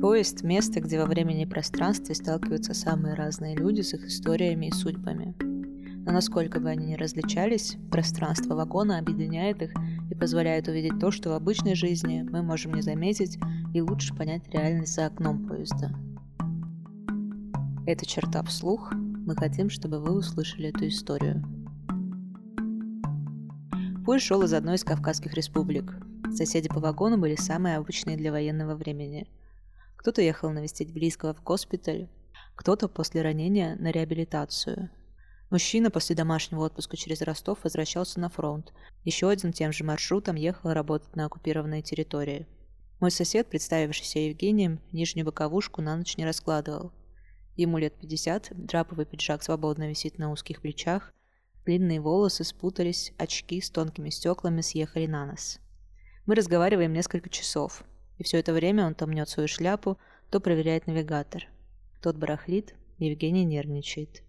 Поезд – место, где во времени и пространстве сталкиваются самые разные люди с их историями и судьбами. Но насколько бы они ни различались, пространство вагона объединяет их и позволяет увидеть то, что в обычной жизни мы можем не заметить и лучше понять реальность за окном поезда. Это черта вслух. Мы хотим, чтобы вы услышали эту историю. Поезд шел из одной из Кавказских республик. Соседи по вагону были самые обычные для военного времени – кто-то ехал навестить близкого в госпиталь, кто-то после ранения на реабилитацию. Мужчина после домашнего отпуска через Ростов возвращался на фронт. Еще один тем же маршрутом ехал работать на оккупированной территории. Мой сосед, представившийся Евгением, нижнюю боковушку на ночь не раскладывал. Ему лет 50, драповый пиджак свободно висит на узких плечах, длинные волосы спутались, очки с тонкими стеклами съехали на нос. Мы разговариваем несколько часов. И все это время он то мнет свою шляпу, то проверяет навигатор. Тот барахлит, Евгений нервничает.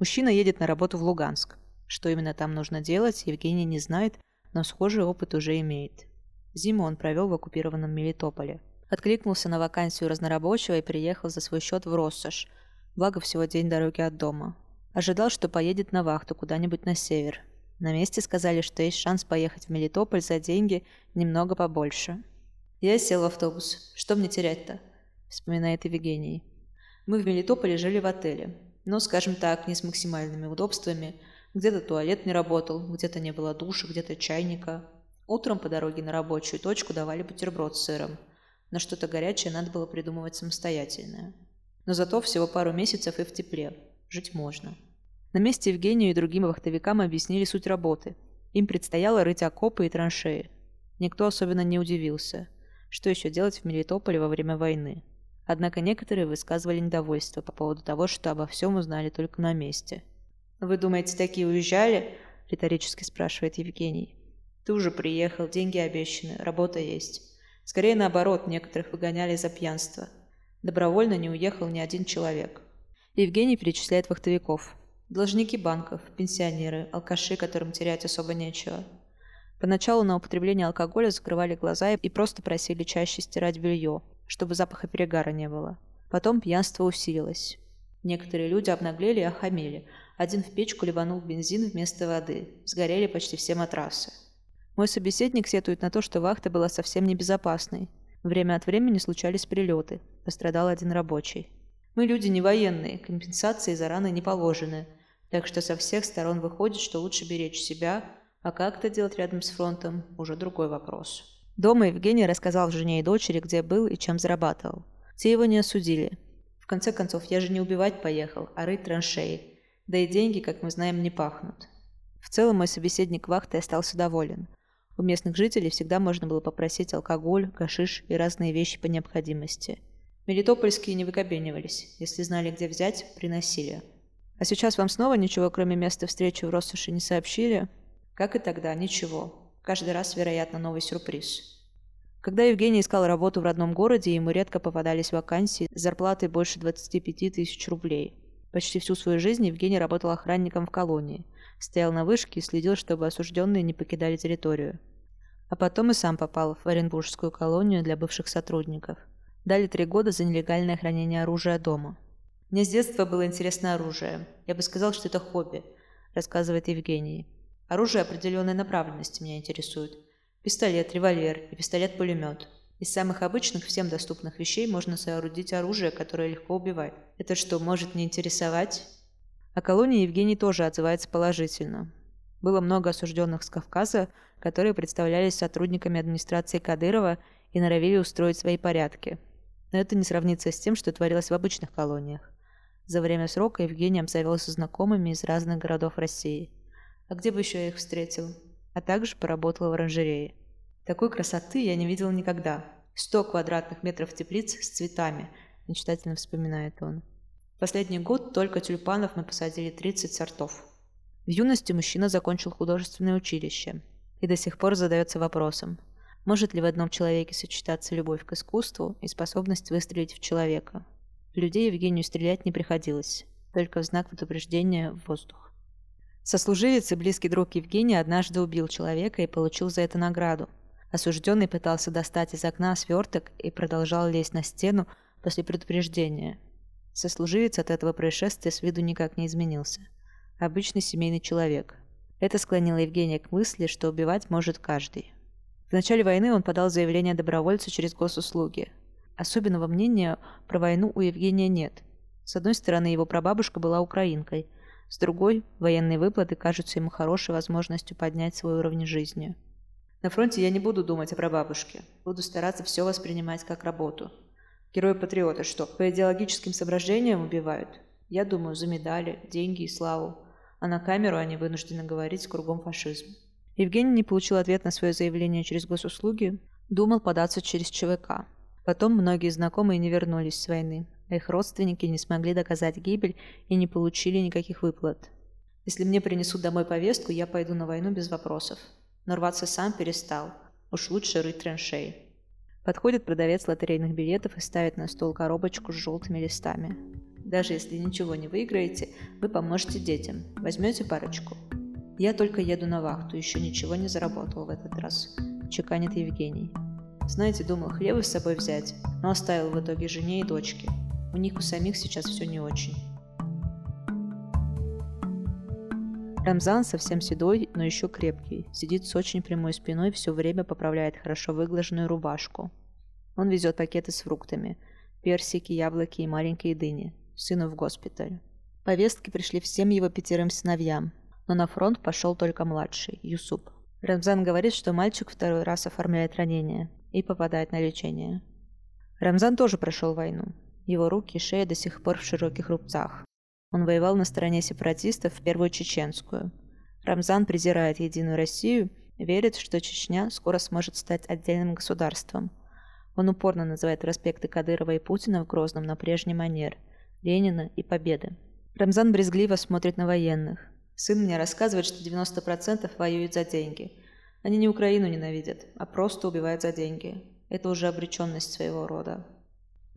Мужчина едет на работу в Луганск. Что именно там нужно делать, Евгений не знает, но схожий опыт уже имеет. Зиму он провел в оккупированном Мелитополе. Откликнулся на вакансию разнорабочего и приехал за свой счет в Россош. Благо всего день дороги от дома. Ожидал, что поедет на вахту куда-нибудь на север. На месте сказали, что есть шанс поехать в Мелитополь за деньги немного побольше. Я сел в автобус. Что мне терять-то? Вспоминает Евгений. Мы в Мелитополе жили в отеле. Но, скажем так, не с максимальными удобствами. Где-то туалет не работал, где-то не было душа, где-то чайника. Утром по дороге на рабочую точку давали бутерброд с сыром. На что-то горячее надо было придумывать самостоятельное. Но зато всего пару месяцев и в тепле. Жить можно. На месте Евгению и другим вахтовикам объяснили суть работы. Им предстояло рыть окопы и траншеи. Никто особенно не удивился – что еще делать в Мелитополе во время войны? Однако некоторые высказывали недовольство по поводу того, что обо всем узнали только на месте. «Вы думаете, такие уезжали?» – риторически спрашивает Евгений. «Ты уже приехал, деньги обещаны, работа есть. Скорее наоборот, некоторых выгоняли за пьянство. Добровольно не уехал ни один человек». Евгений перечисляет вахтовиков. Должники банков, пенсионеры, алкаши, которым терять особо нечего – Поначалу на употребление алкоголя закрывали глаза и просто просили чаще стирать белье, чтобы запаха перегара не было. Потом пьянство усилилось. Некоторые люди обнаглели и охамели. Один в печку ливанул бензин вместо воды. Сгорели почти все матрасы. Мой собеседник сетует на то, что вахта была совсем небезопасной. Время от времени случались прилеты. Пострадал один рабочий. Мы люди не военные, компенсации за раны не положены. Так что со всех сторон выходит, что лучше беречь себя, а как это делать рядом с фронтом – уже другой вопрос. Дома Евгений рассказал жене и дочери, где был и чем зарабатывал. Те его не осудили. В конце концов, я же не убивать поехал, а рыть траншеи. Да и деньги, как мы знаем, не пахнут. В целом мой собеседник вахты остался доволен. У местных жителей всегда можно было попросить алкоголь, гашиш и разные вещи по необходимости. Мелитопольские не выкобенивались. Если знали, где взять, приносили. А сейчас вам снова ничего, кроме места встречи в Россоши, не сообщили? Как и тогда, ничего. Каждый раз, вероятно, новый сюрприз. Когда Евгений искал работу в родном городе, ему редко попадались вакансии с зарплатой больше 25 тысяч рублей. Почти всю свою жизнь Евгений работал охранником в колонии, стоял на вышке и следил, чтобы осужденные не покидали территорию. А потом и сам попал в Оренбургскую колонию для бывших сотрудников. Дали три года за нелегальное хранение оружия дома. «Мне с детства было интересно оружие. Я бы сказал, что это хобби», – рассказывает Евгений. Оружие определенной направленности меня интересует. Пистолет, револьвер и пистолет-пулемет. Из самых обычных всем доступных вещей можно соорудить оружие, которое легко убивает. Это что, может не интересовать? О колонии Евгений тоже отзывается положительно. Было много осужденных с Кавказа, которые представлялись сотрудниками администрации Кадырова и норовили устроить свои порядки. Но это не сравнится с тем, что творилось в обычных колониях. За время срока Евгений обзавелся знакомыми из разных городов России – а где бы еще я их встретил? А также поработал в оранжерее. Такой красоты я не видел никогда. Сто квадратных метров теплиц с цветами, мечтательно вспоминает он. Последний год только тюльпанов мы посадили 30 сортов. В юности мужчина закончил художественное училище и до сих пор задается вопросом, может ли в одном человеке сочетаться любовь к искусству и способность выстрелить в человека. Людей Евгению стрелять не приходилось, только в знак предупреждения в воздух. Сослуживец и близкий друг Евгения однажды убил человека и получил за это награду. Осужденный пытался достать из окна сверток и продолжал лезть на стену, после предупреждения. Сослуживец от этого происшествия с виду никак не изменился. Обычный семейный человек. Это склонило Евгения к мысли, что убивать может каждый. В начале войны он подал заявление добровольца через госуслуги. Особенного мнения про войну у Евгения нет. С одной стороны, его прабабушка была украинкой, с другой, военные выплаты кажутся ему хорошей возможностью поднять свой уровень жизни. На фронте я не буду думать о прабабушке. Буду стараться все воспринимать как работу. Герои-патриоты что, по идеологическим соображениям убивают? Я думаю, за медали, деньги и славу. А на камеру они вынуждены говорить кругом фашизм. Евгений не получил ответ на свое заявление через госуслуги, думал податься через ЧВК. Потом многие знакомые не вернулись с войны, их родственники не смогли доказать гибель и не получили никаких выплат. Если мне принесут домой повестку, я пойду на войну без вопросов. Но рваться сам перестал. Уж лучше рыть траншеи. Подходит продавец лотерейных билетов и ставит на стол коробочку с желтыми листами. Даже если ничего не выиграете, вы поможете детям. Возьмете парочку. Я только еду на вахту, еще ничего не заработал в этот раз. Чеканит Евгений. Знаете, думал хлеба с собой взять, но оставил в итоге жене и дочке. У них у самих сейчас все не очень. Рамзан совсем седой, но еще крепкий. Сидит с очень прямой спиной, все время поправляет хорошо выглаженную рубашку. Он везет пакеты с фруктами. Персики, яблоки и маленькие дыни. Сыну в госпиталь. Повестки пришли всем его пятерым сыновьям. Но на фронт пошел только младший, Юсуп. Рамзан говорит, что мальчик второй раз оформляет ранение и попадает на лечение. Рамзан тоже прошел войну. Его руки и шея до сих пор в широких рубцах. Он воевал на стороне сепаратистов в Первую Чеченскую. Рамзан презирает Единую Россию, верит, что Чечня скоро сможет стать отдельным государством. Он упорно называет проспекты Кадырова и Путина в Грозном на прежний манер, Ленина и Победы. Рамзан брезгливо смотрит на военных. Сын мне рассказывает, что 90% воюют за деньги. Они не Украину ненавидят, а просто убивают за деньги. Это уже обреченность своего рода.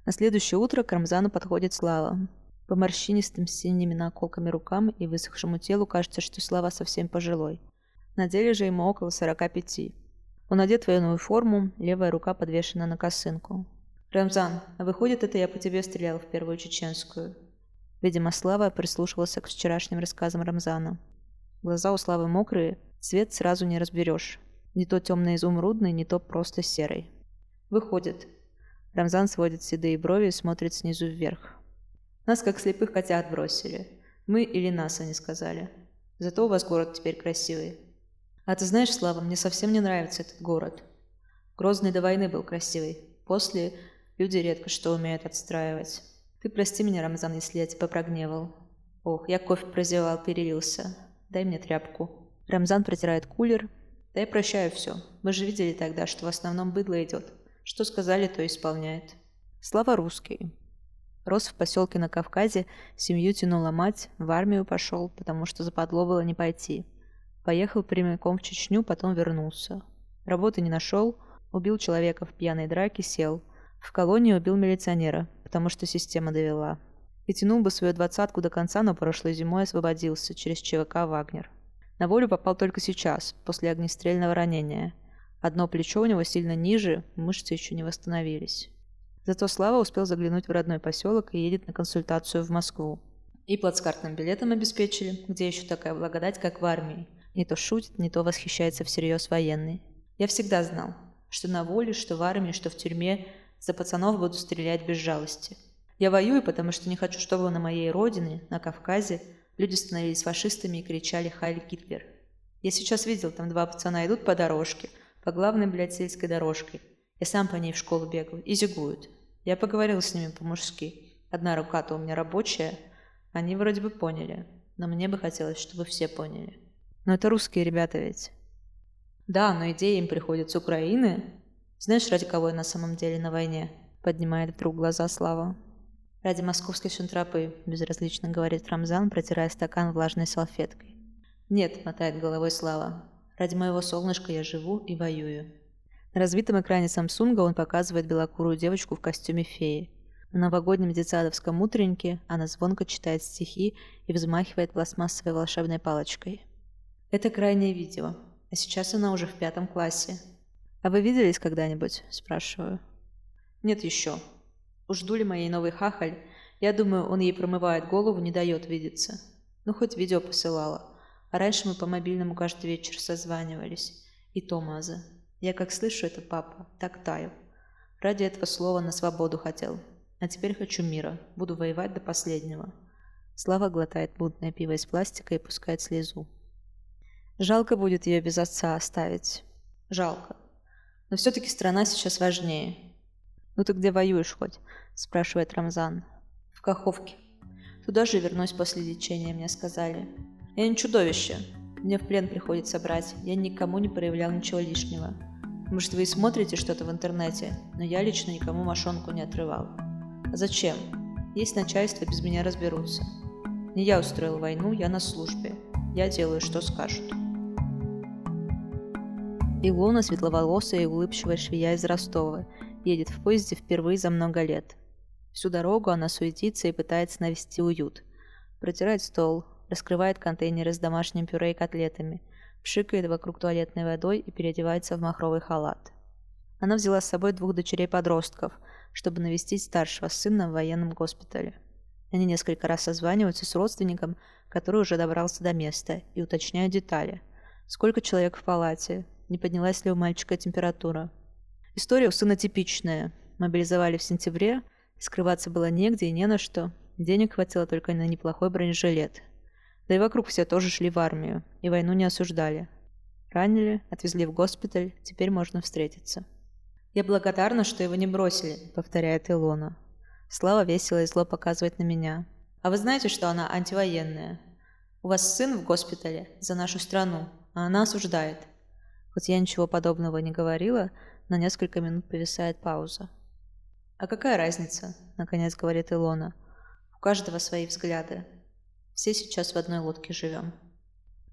На следующее утро к Рамзану подходит Слава. По морщинистым синими наколками рукам и высохшему телу кажется, что Слава совсем пожилой. На деле же ему около 45. Он одет в военную форму, левая рука подвешена на косынку. «Рамзан, а выходит, это я по тебе стрелял в первую чеченскую?» Видимо, Слава прислушивался к вчерашним рассказам Рамзана. Глаза у Славы мокрые, цвет сразу не разберешь. Не то темно-изумрудный, не то просто серый. «Выходит». Рамзан сводит седые брови и смотрит снизу вверх. Нас как слепых котят бросили. Мы или нас, они сказали. Зато у вас город теперь красивый. А ты знаешь, Слава, мне совсем не нравится этот город. Грозный до войны был красивый. После люди редко что умеют отстраивать. Ты прости меня, Рамзан, если я тебя прогневал. Ох, я кофе прозевал, перелился. Дай мне тряпку. Рамзан протирает кулер. Да я прощаю все. Мы же видели тогда, что в основном быдло идет. Что сказали, то исполняет. Слава русский. Рос в поселке на Кавказе, семью тянула мать, в армию пошел, потому что западло было не пойти. Поехал прямиком в Чечню, потом вернулся. Работы не нашел, убил человека в пьяной драке, сел. В колонии убил милиционера, потому что система довела. И тянул бы свою двадцатку до конца, но прошлой зимой освободился через ЧВК «Вагнер». На волю попал только сейчас, после огнестрельного ранения. Одно плечо у него сильно ниже, мышцы еще не восстановились. Зато Слава успел заглянуть в родной поселок и едет на консультацию в Москву. И плацкартным билетом обеспечили, где еще такая благодать, как в армии. Не то шутит, не то восхищается всерьез военный. Я всегда знал, что на воле, что в армии, что в тюрьме за пацанов буду стрелять без жалости. Я воюю, потому что не хочу, чтобы на моей родине, на Кавказе, люди становились фашистами и кричали «Хайль Гитлер». Я сейчас видел, там два пацана идут по дорожке, по главной, блядь, сельской дорожке, я сам по ней в школу бегал. И зигуют. Я поговорил с ними по-мужски. Одна рука-то у меня рабочая. Они вроде бы поняли. Но мне бы хотелось, чтобы все поняли. Но это русские ребята ведь. Да, но идеи им приходят с Украины. Знаешь, ради кого я на самом деле на войне? Поднимает вдруг глаза Слава. Ради московской шунтрапы, безразлично говорит Рамзан, протирая стакан влажной салфеткой. Нет, мотает головой Слава. Ради моего солнышка я живу и воюю. На разбитом экране Самсунга он показывает белокурую девочку в костюме феи. На новогоднем детсадовском утреннике она звонко читает стихи и взмахивает пластмассовой волшебной палочкой. Это крайнее видео, а сейчас она уже в пятом классе. «А вы виделись когда-нибудь?» – спрашиваю. «Нет еще. Уж дули моей новый хахаль. Я думаю, он ей промывает голову, не дает видеться. Ну, хоть видео посылала. А раньше мы по мобильному каждый вечер созванивались. И то маза. Я как слышу это, папа, так таю. Ради этого слова на свободу хотел. А теперь хочу мира. Буду воевать до последнего. Слава глотает мутное пиво из пластика и пускает слезу. Жалко будет ее без отца оставить. Жалко. Но все-таки страна сейчас важнее. «Ну ты где воюешь хоть?» – спрашивает Рамзан. «В Каховке. Туда же вернусь после лечения, мне сказали. Я не чудовище. Мне в плен приходится брать. Я никому не проявлял ничего лишнего. Может, вы и смотрите что-то в интернете, но я лично никому мошонку не отрывал. А зачем? Есть начальство, без меня разберутся. Не я устроил войну, я на службе. Я делаю, что скажут. Илона, светловолосая и улыбчивая швея из Ростова, едет в поезде впервые за много лет. Всю дорогу она суетится и пытается навести уют. Протирает стол, раскрывает контейнеры с домашним пюре и котлетами, пшикает вокруг туалетной водой и переодевается в махровый халат. Она взяла с собой двух дочерей-подростков, чтобы навестить старшего сына в военном госпитале. Они несколько раз созваниваются с родственником, который уже добрался до места, и уточняют детали. Сколько человек в палате, не поднялась ли у мальчика температура. История у сына типичная. Мобилизовали в сентябре, скрываться было негде и не на что. Денег хватило только на неплохой бронежилет. Да и вокруг все тоже шли в армию, и войну не осуждали. Ранили, отвезли в госпиталь, теперь можно встретиться. «Я благодарна, что его не бросили», — повторяет Илона. Слава весело и зло показывает на меня. «А вы знаете, что она антивоенная? У вас сын в госпитале за нашу страну, а она осуждает». Хоть я ничего подобного не говорила, на несколько минут повисает пауза. «А какая разница?» — наконец говорит Илона. «У каждого свои взгляды. Все сейчас в одной лодке живем».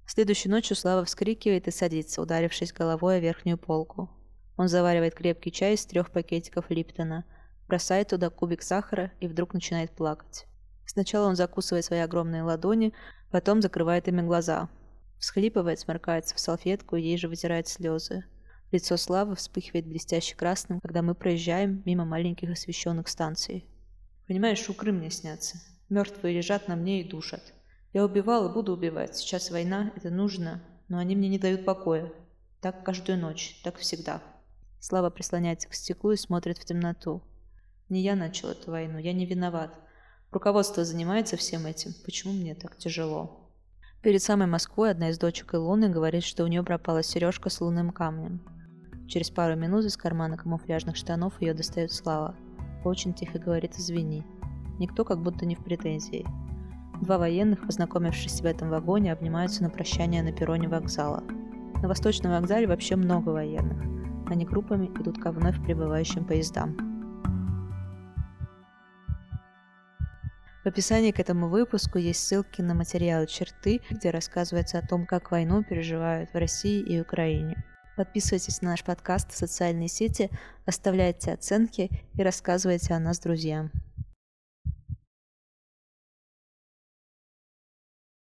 Следующей ночью Слава вскрикивает и садится, ударившись головой о верхнюю полку. Он заваривает крепкий чай из трех пакетиков Липтона — бросает туда кубик сахара и вдруг начинает плакать. Сначала он закусывает свои огромные ладони, потом закрывает ими глаза. Всхлипывает, сморкается в салфетку и ей же вытирает слезы. Лицо Славы вспыхивает блестяще красным, когда мы проезжаем мимо маленьких освещенных станций. Понимаешь, укры мне снятся. Мертвые лежат на мне и душат. Я убивал и буду убивать. Сейчас война, это нужно, но они мне не дают покоя. Так каждую ночь, так всегда. Слава прислоняется к стеклу и смотрит в темноту. Не я начал эту войну, я не виноват. Руководство занимается всем этим. Почему мне так тяжело? Перед самой Москвой одна из дочек Илоны говорит, что у нее пропала сережка с лунным камнем. Через пару минут из кармана камуфляжных штанов ее достает Слава. Очень тихо говорит «извини». Никто как будто не в претензии. Два военных, познакомившись в этом вагоне, обнимаются на прощание на перроне вокзала. На Восточном вокзале вообще много военных. Они группами идут ко вновь прибывающим поездам. В описании к этому выпуску есть ссылки на материалы черты, где рассказывается о том, как войну переживают в России и Украине. Подписывайтесь на наш подкаст в социальные сети, оставляйте оценки и рассказывайте о нас друзьям.